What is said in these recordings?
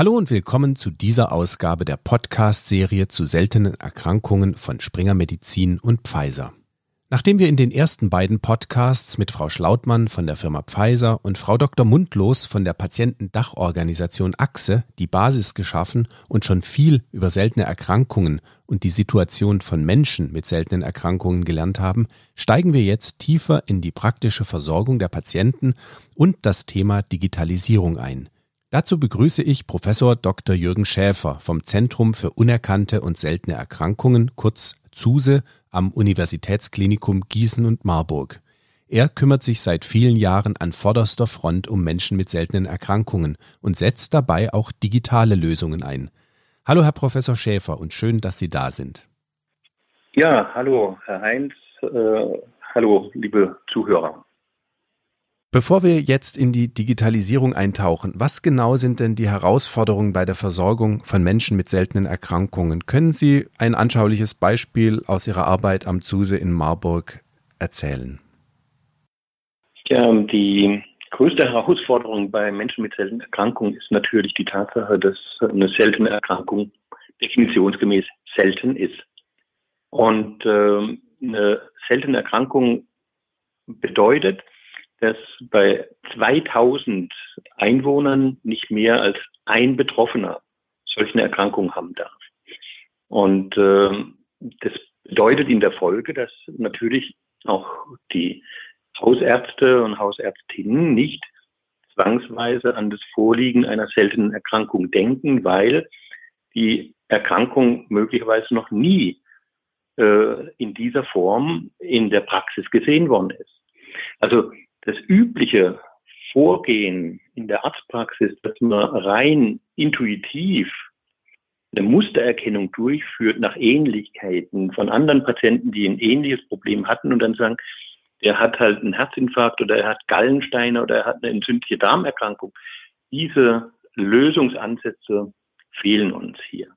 Hallo und willkommen zu dieser Ausgabe der Podcast-Serie zu seltenen Erkrankungen von Springer Medizin und Pfizer. Nachdem wir in den ersten beiden Podcasts mit Frau Schlautmann von der Firma Pfizer und Frau Dr. Mundlos von der Patientendachorganisation Achse die Basis geschaffen und schon viel über seltene Erkrankungen und die Situation von Menschen mit seltenen Erkrankungen gelernt haben, steigen wir jetzt tiefer in die praktische Versorgung der Patienten und das Thema Digitalisierung ein. Dazu begrüße ich Professor Dr. Jürgen Schäfer vom Zentrum für unerkannte und seltene Erkrankungen, kurz ZUSE, am Universitätsklinikum Gießen und Marburg. Er kümmert sich seit vielen Jahren an vorderster Front um Menschen mit seltenen Erkrankungen und setzt dabei auch digitale Lösungen ein. Hallo, Herr Professor Schäfer, und schön, dass Sie da sind. Ja, hallo, Herr Heinz. Äh, hallo, liebe Zuhörer. Bevor wir jetzt in die Digitalisierung eintauchen, was genau sind denn die Herausforderungen bei der Versorgung von Menschen mit seltenen Erkrankungen? Können Sie ein anschauliches Beispiel aus Ihrer Arbeit am ZUSE in Marburg erzählen? Ja, die größte Herausforderung bei Menschen mit seltenen Erkrankungen ist natürlich die Tatsache, dass eine seltene Erkrankung definitionsgemäß selten ist. Und äh, eine seltene Erkrankung bedeutet, dass bei 2000 Einwohnern nicht mehr als ein Betroffener solche eine Erkrankung haben darf. Und äh, das bedeutet in der Folge, dass natürlich auch die Hausärzte und Hausärztinnen nicht zwangsweise an das Vorliegen einer seltenen Erkrankung denken, weil die Erkrankung möglicherweise noch nie äh, in dieser Form in der Praxis gesehen worden ist. Also das übliche Vorgehen in der Arztpraxis, dass man rein intuitiv eine Mustererkennung durchführt nach Ähnlichkeiten von anderen Patienten, die ein ähnliches Problem hatten und dann sagen, der hat halt einen Herzinfarkt oder er hat Gallensteine oder er hat eine entzündliche Darmerkrankung. Diese Lösungsansätze fehlen uns hier.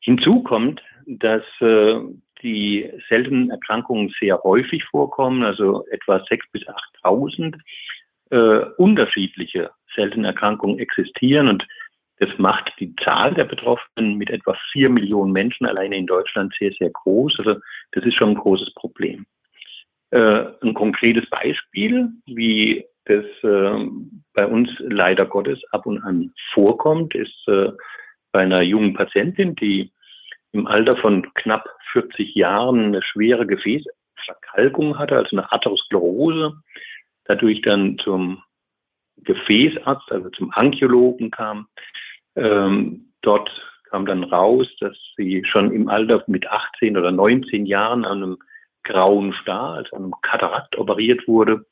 Hinzu kommt, dass äh, die seltenen Erkrankungen sehr häufig vorkommen, also etwa 6.000 bis 8.000 äh, unterschiedliche seltene Erkrankungen existieren und das macht die Zahl der Betroffenen mit etwa 4 Millionen Menschen alleine in Deutschland sehr, sehr groß. Also das ist schon ein großes Problem. Äh, ein konkretes Beispiel, wie das äh, bei uns leider Gottes ab und an vorkommt, ist äh, bei einer jungen Patientin, die im Alter von knapp 40 Jahren eine schwere Gefäßverkalkung hatte, also eine Atherosklerose, dadurch dann zum Gefäßarzt, also zum Angiologen kam. Ähm, dort kam dann raus, dass sie schon im Alter mit 18 oder 19 Jahren an einem grauen Star, also einem Katarakt operiert wurde.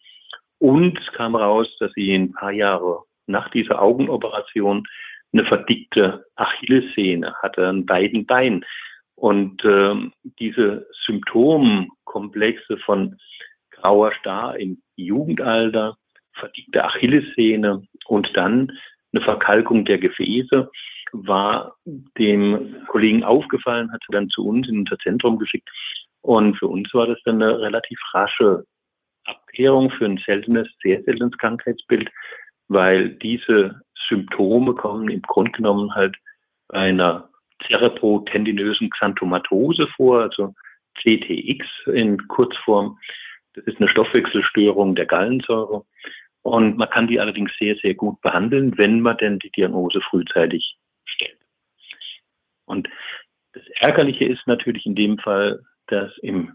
Und es kam raus, dass sie ein paar Jahre nach dieser Augenoperation eine verdickte Achillessehne hatte an beiden Beinen. Und ähm, diese Symptomkomplexe von grauer Star im Jugendalter, verdickte Achillessehne und dann eine Verkalkung der Gefäße war dem Kollegen aufgefallen, hat sie dann zu uns in unser Zentrum geschickt. Und für uns war das dann eine relativ rasche Abklärung für ein seltenes, sehr seltenes Krankheitsbild, weil diese Symptome kommen im Grunde genommen halt bei einer cerebrotendinösen Xanthomatose vor, also CTX in Kurzform. Das ist eine Stoffwechselstörung der Gallensäure. Und man kann die allerdings sehr, sehr gut behandeln, wenn man denn die Diagnose frühzeitig stellt. Und das Ärgerliche ist natürlich in dem Fall, dass im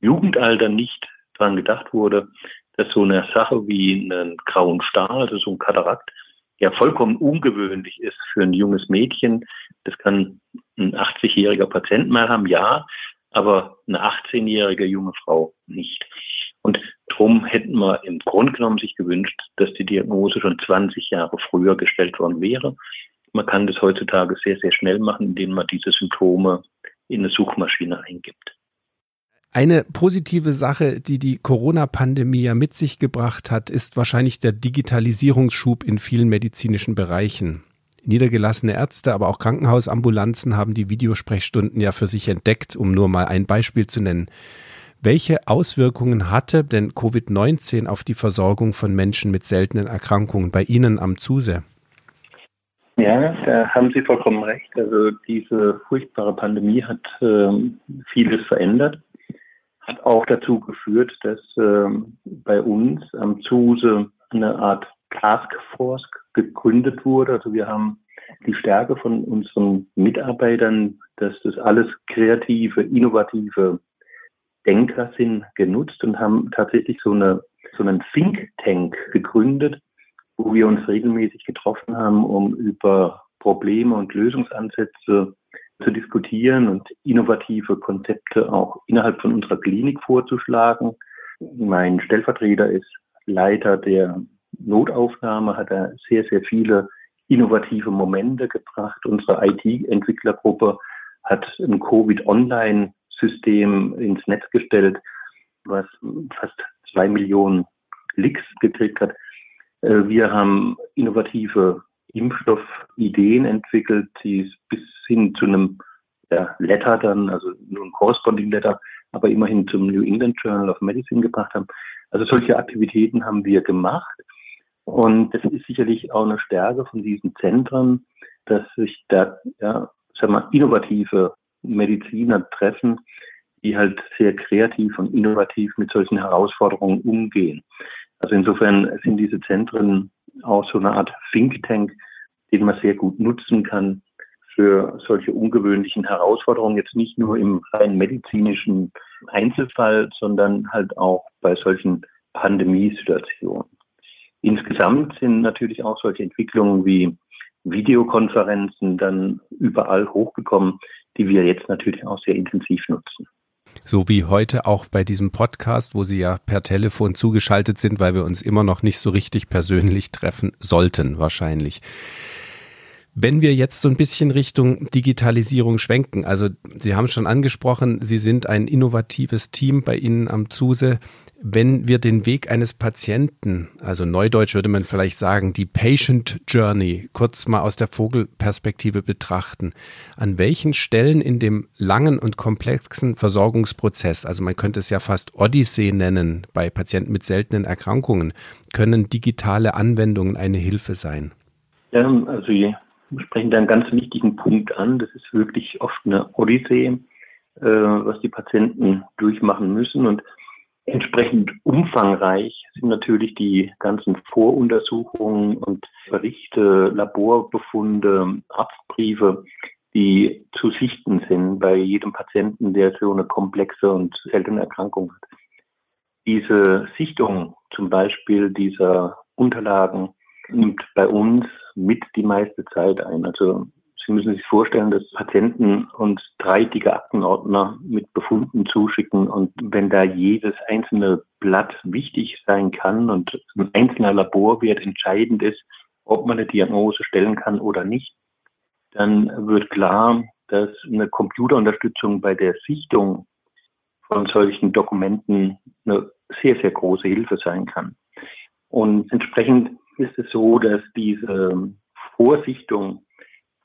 Jugendalter nicht daran gedacht wurde, dass so eine Sache wie einen grauen Star, also so ein Katarakt, ja vollkommen ungewöhnlich ist für ein junges Mädchen. Das kann ein 80-jähriger Patient mal haben, ja, aber eine 18-jährige junge Frau nicht. Und darum hätten wir im Grunde genommen sich gewünscht, dass die Diagnose schon 20 Jahre früher gestellt worden wäre. Man kann das heutzutage sehr, sehr schnell machen, indem man diese Symptome in eine Suchmaschine eingibt. Eine positive Sache, die die Corona-Pandemie ja mit sich gebracht hat, ist wahrscheinlich der Digitalisierungsschub in vielen medizinischen Bereichen. Niedergelassene Ärzte, aber auch Krankenhausambulanzen haben die Videosprechstunden ja für sich entdeckt, um nur mal ein Beispiel zu nennen. Welche Auswirkungen hatte denn Covid-19 auf die Versorgung von Menschen mit seltenen Erkrankungen bei Ihnen am ZUSE? Ja, da haben Sie vollkommen recht. Also diese furchtbare Pandemie hat äh, vieles verändert, hat auch dazu geführt, dass äh, bei uns am ZUSE eine Art Taskforce gegründet wurde. Also wir haben die Stärke von unseren Mitarbeitern, dass das alles kreative, innovative Denker sind, genutzt und haben tatsächlich so, eine, so einen Think Tank gegründet, wo wir uns regelmäßig getroffen haben, um über Probleme und Lösungsansätze zu diskutieren und innovative Konzepte auch innerhalb von unserer Klinik vorzuschlagen. Mein Stellvertreter ist Leiter der Notaufnahme, hat er sehr, sehr viele innovative Momente gebracht. Unsere IT-Entwicklergruppe hat ein Covid-Online-System ins Netz gestellt, was fast zwei Millionen Klicks gekriegt hat. Äh, wir haben innovative Impfstoffideen entwickelt, die bis hin zu einem ja, Letter dann, also nur ein Corresponding Letter, aber immerhin zum New England Journal of Medicine gebracht haben. Also solche Aktivitäten haben wir gemacht. Und das ist sicherlich auch eine Stärke von diesen Zentren, dass sich da, ja, sag mal, innovative Mediziner treffen, die halt sehr kreativ und innovativ mit solchen Herausforderungen umgehen. Also insofern sind diese Zentren auch so eine Art Think Tank, den man sehr gut nutzen kann für solche ungewöhnlichen Herausforderungen, jetzt nicht nur im rein medizinischen Einzelfall, sondern halt auch bei solchen Pandemiesituationen. Insgesamt sind natürlich auch solche Entwicklungen wie Videokonferenzen dann überall hochgekommen, die wir jetzt natürlich auch sehr intensiv nutzen. So wie heute auch bei diesem Podcast, wo Sie ja per Telefon zugeschaltet sind, weil wir uns immer noch nicht so richtig persönlich treffen sollten, wahrscheinlich. Wenn wir jetzt so ein bisschen Richtung Digitalisierung schwenken, also Sie haben schon angesprochen, Sie sind ein innovatives Team bei Ihnen am ZUSE wenn wir den Weg eines Patienten, also neudeutsch würde man vielleicht sagen, die Patient Journey, kurz mal aus der Vogelperspektive betrachten, an welchen Stellen in dem langen und komplexen Versorgungsprozess, also man könnte es ja fast Odyssee nennen bei Patienten mit seltenen Erkrankungen, können digitale Anwendungen eine Hilfe sein? Ja, also sprechen da einen ganz wichtigen Punkt an. Das ist wirklich oft eine Odyssee, äh, was die Patienten durchmachen müssen. Und Entsprechend umfangreich sind natürlich die ganzen Voruntersuchungen und Berichte, Laborbefunde, Arztbriefe, die zu sichten sind bei jedem Patienten, der so eine komplexe und seltene Erkrankung hat. Diese Sichtung zum Beispiel dieser Unterlagen nimmt bei uns mit die meiste Zeit ein. Also Sie müssen sich vorstellen, dass Patienten uns drei dicke Aktenordner mit Befunden zuschicken und wenn da jedes einzelne Blatt wichtig sein kann und ein einzelner Laborwert entscheidend ist, ob man eine Diagnose stellen kann oder nicht, dann wird klar, dass eine Computerunterstützung bei der Sichtung von solchen Dokumenten eine sehr, sehr große Hilfe sein kann. Und entsprechend ist es so, dass diese Vorsichtung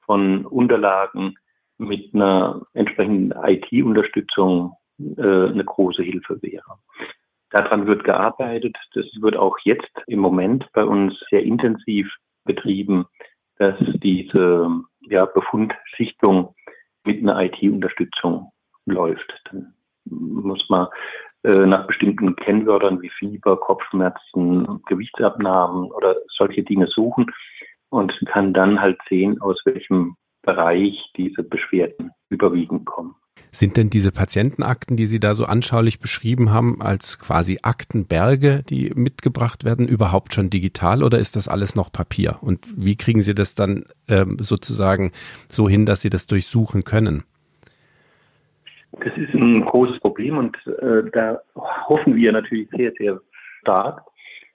von Unterlagen mit einer entsprechenden IT-Unterstützung äh, eine große Hilfe wäre. Daran wird gearbeitet. Das wird auch jetzt im Moment bei uns sehr intensiv betrieben, dass diese ja, Befundsichtung mit einer IT-Unterstützung läuft. Dann muss man nach bestimmten Kennwörtern wie Fieber, Kopfschmerzen, Gewichtsabnahmen oder solche Dinge suchen und kann dann halt sehen, aus welchem Bereich diese Beschwerden überwiegend kommen. Sind denn diese Patientenakten, die Sie da so anschaulich beschrieben haben, als quasi Aktenberge, die mitgebracht werden, überhaupt schon digital oder ist das alles noch Papier? Und wie kriegen Sie das dann ähm, sozusagen so hin, dass Sie das durchsuchen können? Das ist ein großes Problem und äh, da hoffen wir natürlich sehr, sehr stark,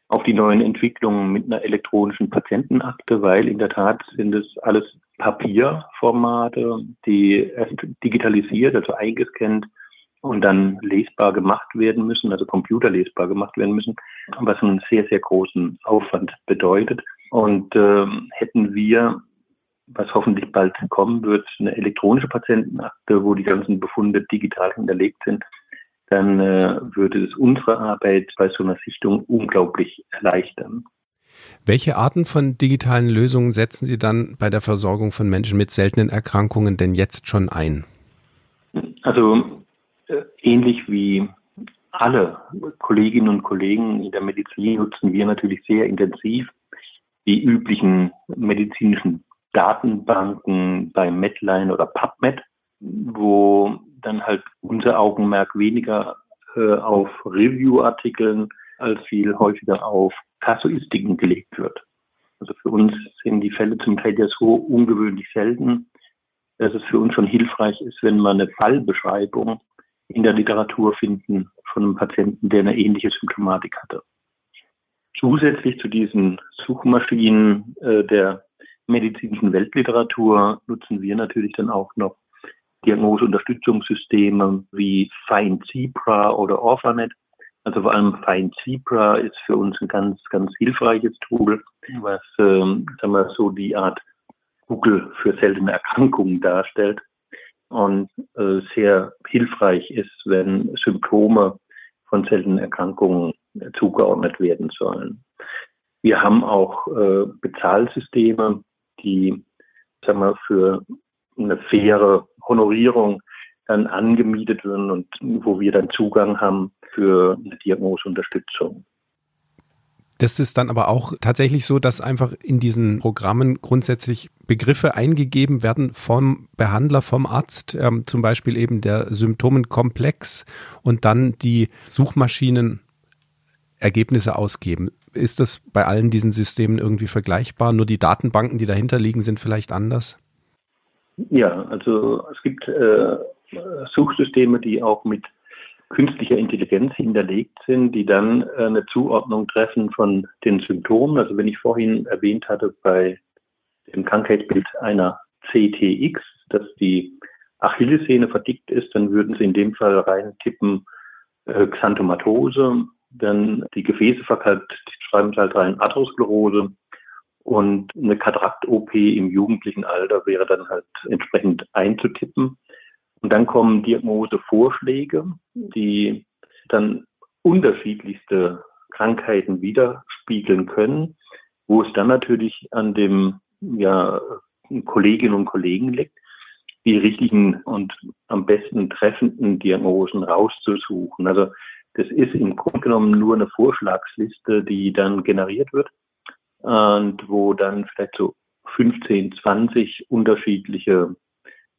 auf die neuen Entwicklungen mit einer elektronischen Patientenakte, weil in der Tat sind es alles Papierformate, die erst digitalisiert, also eingescannt und dann lesbar gemacht werden müssen, also computerlesbar gemacht werden müssen, was einen sehr, sehr großen Aufwand bedeutet. Und äh, hätten wir, was hoffentlich bald kommen wird, eine elektronische Patientenakte, wo die ganzen Befunde digital hinterlegt sind, dann äh, würde es unsere Arbeit bei so einer Sichtung unglaublich erleichtern. Welche Arten von digitalen Lösungen setzen Sie dann bei der Versorgung von Menschen mit seltenen Erkrankungen denn jetzt schon ein? Also äh, ähnlich wie alle Kolleginnen und Kollegen in der Medizin nutzen wir natürlich sehr intensiv die üblichen medizinischen Datenbanken bei Medline oder PubMed, wo dann halt unser Augenmerk weniger äh, auf Review-Artikeln als viel häufiger auf Kasuistiken gelegt wird. Also für uns sind die Fälle zum Teil ja so ungewöhnlich selten, dass es für uns schon hilfreich ist, wenn wir eine Fallbeschreibung in der Literatur finden von einem Patienten, der eine ähnliche Symptomatik hatte. Zusätzlich zu diesen Suchmaschinen äh, der medizinischen Weltliteratur nutzen wir natürlich dann auch noch Diagnoseunterstützungssysteme wie FineZebra oder Orphanet. Also vor allem FineZebra ist für uns ein ganz, ganz hilfreiches Tool, was ähm, sagen wir so die Art Google für seltene Erkrankungen darstellt und äh, sehr hilfreich ist, wenn Symptome von seltenen Erkrankungen zugeordnet werden sollen. Wir haben auch äh, Bezahlsysteme, die sagen wir, für eine faire Honorierung dann angemietet werden und wo wir dann Zugang haben für eine Diagnoseunterstützung. Das ist dann aber auch tatsächlich so, dass einfach in diesen Programmen grundsätzlich Begriffe eingegeben werden vom Behandler, vom Arzt, ähm, zum Beispiel eben der Symptomenkomplex und dann die Suchmaschinen Ergebnisse ausgeben. Ist das bei allen diesen Systemen irgendwie vergleichbar? Nur die Datenbanken, die dahinter liegen, sind vielleicht anders? Ja, also es gibt äh, Suchsysteme, die auch mit künstlicher Intelligenz hinterlegt sind, die dann äh, eine Zuordnung treffen von den Symptomen. Also wenn ich vorhin erwähnt hatte bei dem Krankheitsbild einer CTX, dass die Achillessehne verdickt ist, dann würden Sie in dem Fall reintippen äh, Xanthomatose, dann die Gefäße schreiben Sie halt rein Atherosklerose und eine Katarakt-OP im jugendlichen Alter wäre dann halt entsprechend einzutippen. Und dann kommen Diagnosevorschläge, die dann unterschiedlichste Krankheiten widerspiegeln können, wo es dann natürlich an dem ja, Kolleginnen und Kollegen liegt, die richtigen und am besten treffenden Diagnosen rauszusuchen. Also das ist im Grunde genommen nur eine Vorschlagsliste, die dann generiert wird und wo dann vielleicht so 15, 20 unterschiedliche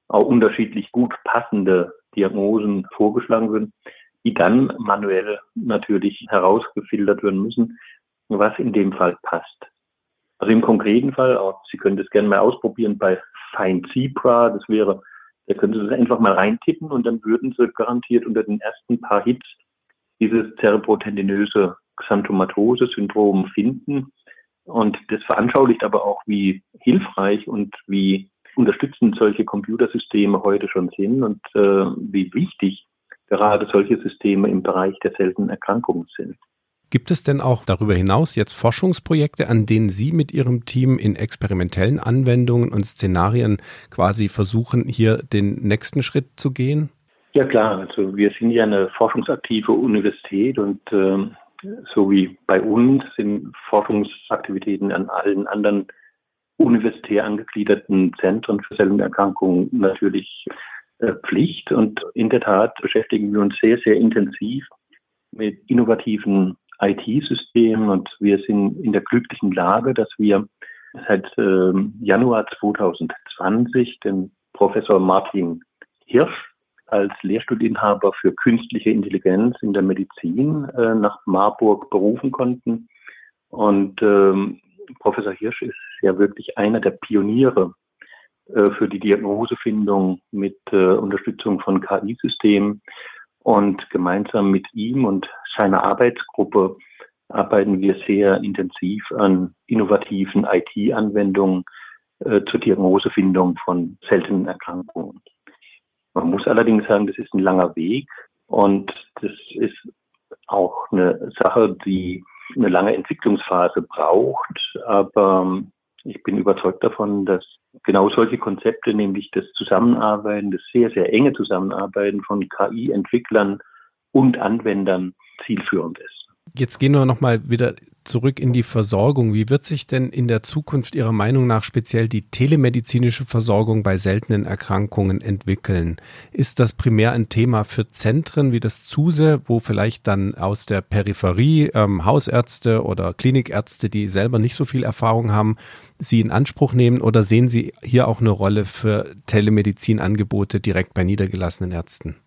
auch unterschiedlich gut passende Diagnosen vorgeschlagen werden, die dann manuell natürlich herausgefiltert werden müssen, was in dem Fall passt. Also im konkreten Fall, auch Sie können das gerne mal ausprobieren bei Fine Zebra, das wäre, da können Sie das einfach mal reintippen und dann würden Sie garantiert unter den ersten paar Hits dieses cerebrotendinöse Xanthomatose-Syndrom finden. Und das veranschaulicht aber auch, wie hilfreich und wie unterstützend solche Computersysteme heute schon sind und äh, wie wichtig gerade solche Systeme im Bereich der seltenen Erkrankungen sind. Gibt es denn auch darüber hinaus jetzt Forschungsprojekte, an denen Sie mit Ihrem Team in experimentellen Anwendungen und Szenarien quasi versuchen, hier den nächsten Schritt zu gehen? Ja klar, also wir sind ja eine forschungsaktive Universität und äh, so wie bei uns sind Forschungsaktivitäten an allen anderen universitär angegliederten Zentren für Zellenerkrankungen natürlich äh, Pflicht. Und in der Tat beschäftigen wir uns sehr, sehr intensiv mit innovativen IT-Systemen und wir sind in der glücklichen Lage, dass wir seit äh, Januar 2020 den Professor Martin Hirsch als Lehrstuhlinhaber für künstliche Intelligenz in der Medizin äh, nach Marburg berufen konnten. Und ähm, Professor Hirsch ist ja wirklich einer der Pioniere äh, für die Diagnosefindung mit äh, Unterstützung von KI-Systemen. Und gemeinsam mit ihm und seiner Arbeitsgruppe arbeiten wir sehr intensiv an innovativen IT-Anwendungen äh, zur Diagnosefindung von seltenen Erkrankungen. Man muss allerdings sagen, das ist ein langer Weg und das ist auch eine Sache, die eine lange Entwicklungsphase braucht. Aber ich bin überzeugt davon, dass genau solche Konzepte, nämlich das Zusammenarbeiten, das sehr, sehr enge Zusammenarbeiten von KI-Entwicklern und Anwendern zielführend ist. Jetzt gehen wir nochmal wieder zurück in die Versorgung. Wie wird sich denn in der Zukunft Ihrer Meinung nach speziell die telemedizinische Versorgung bei seltenen Erkrankungen entwickeln? Ist das primär ein Thema für Zentren wie das ZUSE, wo vielleicht dann aus der Peripherie ähm, Hausärzte oder Klinikärzte, die selber nicht so viel Erfahrung haben, Sie in Anspruch nehmen oder sehen Sie hier auch eine Rolle für Telemedizinangebote direkt bei niedergelassenen Ärzten?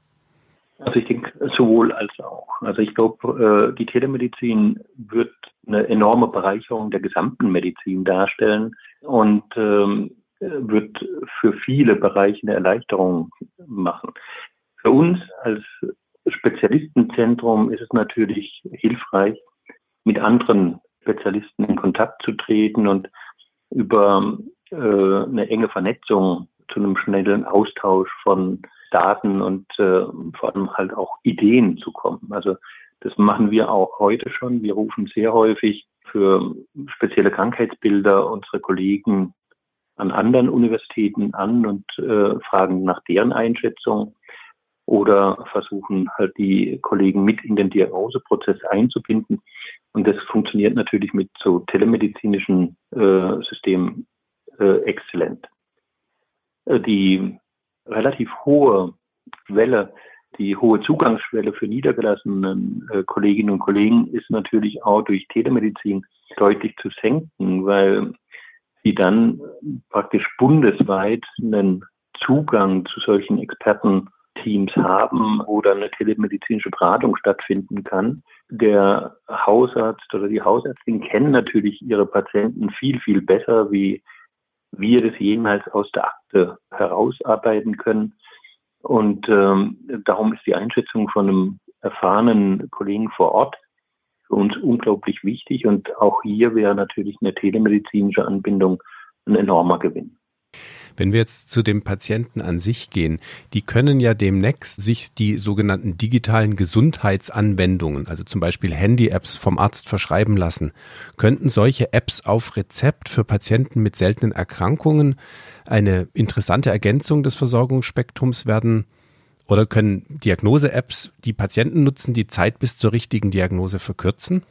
Also ich denke sowohl als auch. Also ich glaube, äh, die Telemedizin wird eine enorme Bereicherung der gesamten Medizin darstellen und ähm, wird für viele Bereiche eine Erleichterung machen. Für uns als Spezialistenzentrum ist es natürlich hilfreich, mit anderen Spezialisten in Kontakt zu treten und über äh, eine enge Vernetzung zu einem schnellen Austausch von Daten und äh, vor allem halt auch Ideen zu kommen. Also das machen wir auch heute schon. Wir rufen sehr häufig für spezielle Krankheitsbilder unsere Kollegen an anderen Universitäten an und äh, fragen nach deren Einschätzung oder versuchen halt die Kollegen mit in den Diagnoseprozess einzubinden. Und das funktioniert natürlich mit so telemedizinischen äh, Systemen äh, exzellent. Äh, die relativ hohe Welle, die hohe Zugangsschwelle für niedergelassene äh, Kolleginnen und Kollegen ist natürlich auch durch Telemedizin deutlich zu senken, weil sie dann praktisch bundesweit einen Zugang zu solchen Expertenteams haben, wo dann eine telemedizinische Beratung stattfinden kann. Der Hausarzt oder die Hausärztin kennen natürlich ihre Patienten viel, viel besser, wie wir das jemals aus der Akte herausarbeiten können. Und ähm, darum ist die Einschätzung von einem erfahrenen Kollegen vor Ort für uns unglaublich wichtig. Und auch hier wäre natürlich eine telemedizinische Anbindung ein enormer Gewinn. Wenn wir jetzt zu dem Patienten an sich gehen, die können ja demnächst sich die sogenannten digitalen Gesundheitsanwendungen, also zum Beispiel Handy-Apps vom Arzt verschreiben lassen. Könnten solche Apps auf Rezept für Patienten mit seltenen Erkrankungen eine interessante Ergänzung des Versorgungsspektrums werden? Oder können Diagnose-Apps, die Patienten nutzen, die Zeit bis zur richtigen Diagnose verkürzen?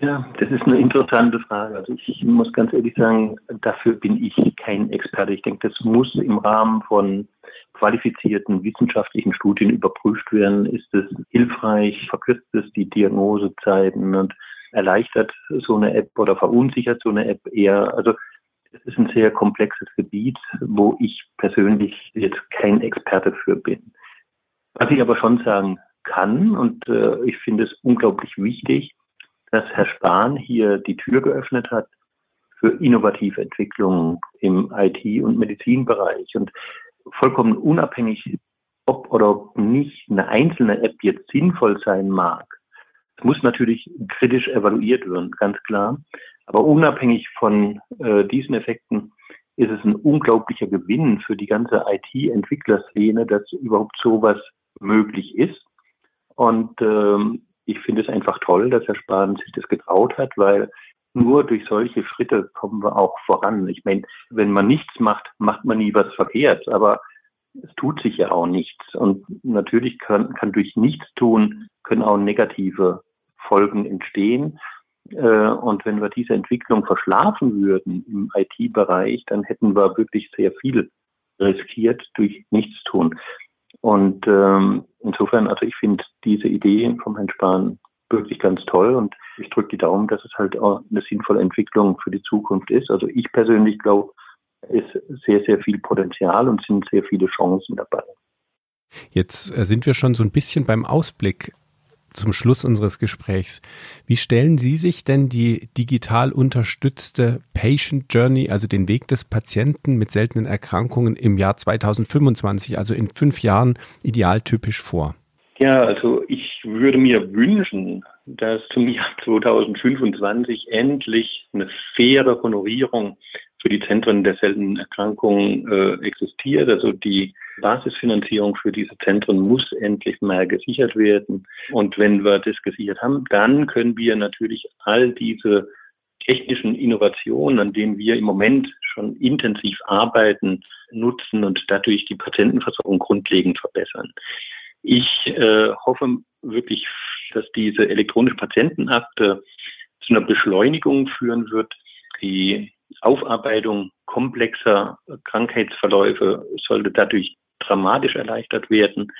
Ja, das ist eine interessante Frage. Also ich muss ganz ehrlich sagen, dafür bin ich kein Experte. Ich denke, das muss im Rahmen von qualifizierten wissenschaftlichen Studien überprüft werden. Ist es hilfreich? Verkürzt es die Diagnosezeiten und erleichtert so eine App oder verunsichert so eine App eher? Also es ist ein sehr komplexes Gebiet, wo ich persönlich jetzt kein Experte für bin. Was ich aber schon sagen kann, und äh, ich finde es unglaublich wichtig, dass Herr Spahn hier die Tür geöffnet hat für innovative Entwicklungen im IT- und Medizinbereich. Und vollkommen unabhängig, ob oder ob nicht eine einzelne App jetzt sinnvoll sein mag, es muss natürlich kritisch evaluiert werden, ganz klar. Aber unabhängig von äh, diesen Effekten ist es ein unglaublicher Gewinn für die ganze IT-Entwicklerszene, dass überhaupt sowas möglich ist. Und ähm, ich finde es einfach toll, dass Herr Spahn sich das getraut hat, weil nur durch solche Schritte kommen wir auch voran. Ich meine, wenn man nichts macht, macht man nie was verkehrt, aber es tut sich ja auch nichts. Und natürlich kann, kann durch nichts tun, können auch negative Folgen entstehen. Äh, und wenn wir diese Entwicklung verschlafen würden im IT-Bereich, dann hätten wir wirklich sehr viel riskiert durch Nichtstun. Und ähm, insofern, also ich finde diese Idee vom Herrn Spahn wirklich ganz toll und ich drücke die Daumen, dass es halt auch eine sinnvolle Entwicklung für die Zukunft ist. Also ich persönlich glaube, ist sehr, sehr viel Potenzial und sind sehr viele Chancen dabei. Jetzt äh, sind wir schon so ein bisschen beim Ausblick zum Schluss unseres Gesprächs. Wie stellen Sie sich denn die digital unterstützte Patient Journey, also den Weg des Patienten mit seltenen Erkrankungen im Jahr 2025, also in fünf Jahren, idealtypisch vor? Ja, also ich würde mir wünschen, dass zum Jahr 2025 endlich eine faire Honorierung für die Zentren der seltenen Erkrankungen äh, existiert. Also die Basisfinanzierung für diese Zentren muss endlich mal gesichert werden. Und wenn wir das gesichert haben, dann können wir natürlich all diese technischen Innovationen, an denen wir im Moment schon intensiv arbeiten, nutzen und dadurch die Patientenversorgung grundlegend verbessern. Ich äh, hoffe wirklich dass diese elektronische Patientenakte zu einer Beschleunigung führen wird. Die Aufarbeitung komplexer Krankheitsverläufe sollte dadurch dramatisch erleichtert werden.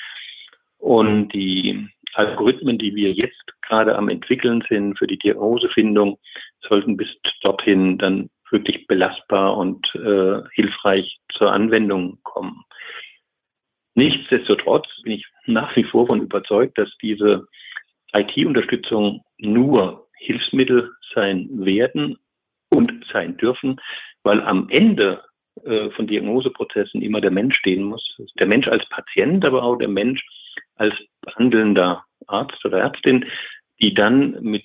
Und die Algorithmen, die wir jetzt gerade am entwickeln sind für die Diagnosefindung, sollten bis dorthin dann wirklich belastbar und äh, hilfreich zur Anwendung kommen. Nichtsdestotrotz bin ich nach wie vor von überzeugt, dass diese IT-Unterstützung nur Hilfsmittel sein werden und sein dürfen, weil am Ende äh, von Diagnoseprozessen immer der Mensch stehen muss. Der Mensch als Patient, aber auch der Mensch als behandelnder Arzt oder Ärztin, die dann mit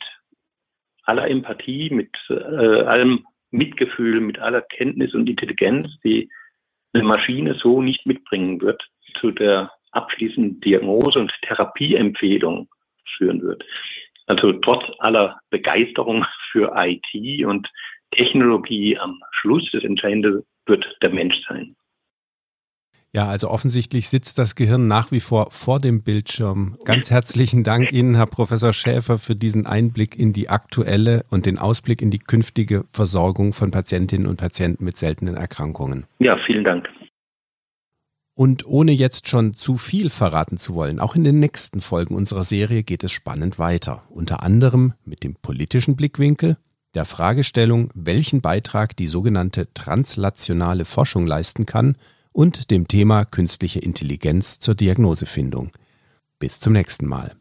aller Empathie, mit äh, allem Mitgefühl, mit aller Kenntnis und Intelligenz, die eine Maschine so nicht mitbringen wird, zu der abschließenden Diagnose und Therapieempfehlung führen wird. Also trotz aller Begeisterung für IT und Technologie am Schluss, das Entscheidende wird der Mensch sein. Ja, also offensichtlich sitzt das Gehirn nach wie vor vor dem Bildschirm. Ganz herzlichen Dank Ihnen, Herr Professor Schäfer, für diesen Einblick in die aktuelle und den Ausblick in die künftige Versorgung von Patientinnen und Patienten mit seltenen Erkrankungen. Ja, vielen Dank. Und ohne jetzt schon zu viel verraten zu wollen, auch in den nächsten Folgen unserer Serie geht es spannend weiter. Unter anderem mit dem politischen Blickwinkel, der Fragestellung, welchen Beitrag die sogenannte translationale Forschung leisten kann und dem Thema künstliche Intelligenz zur Diagnosefindung. Bis zum nächsten Mal.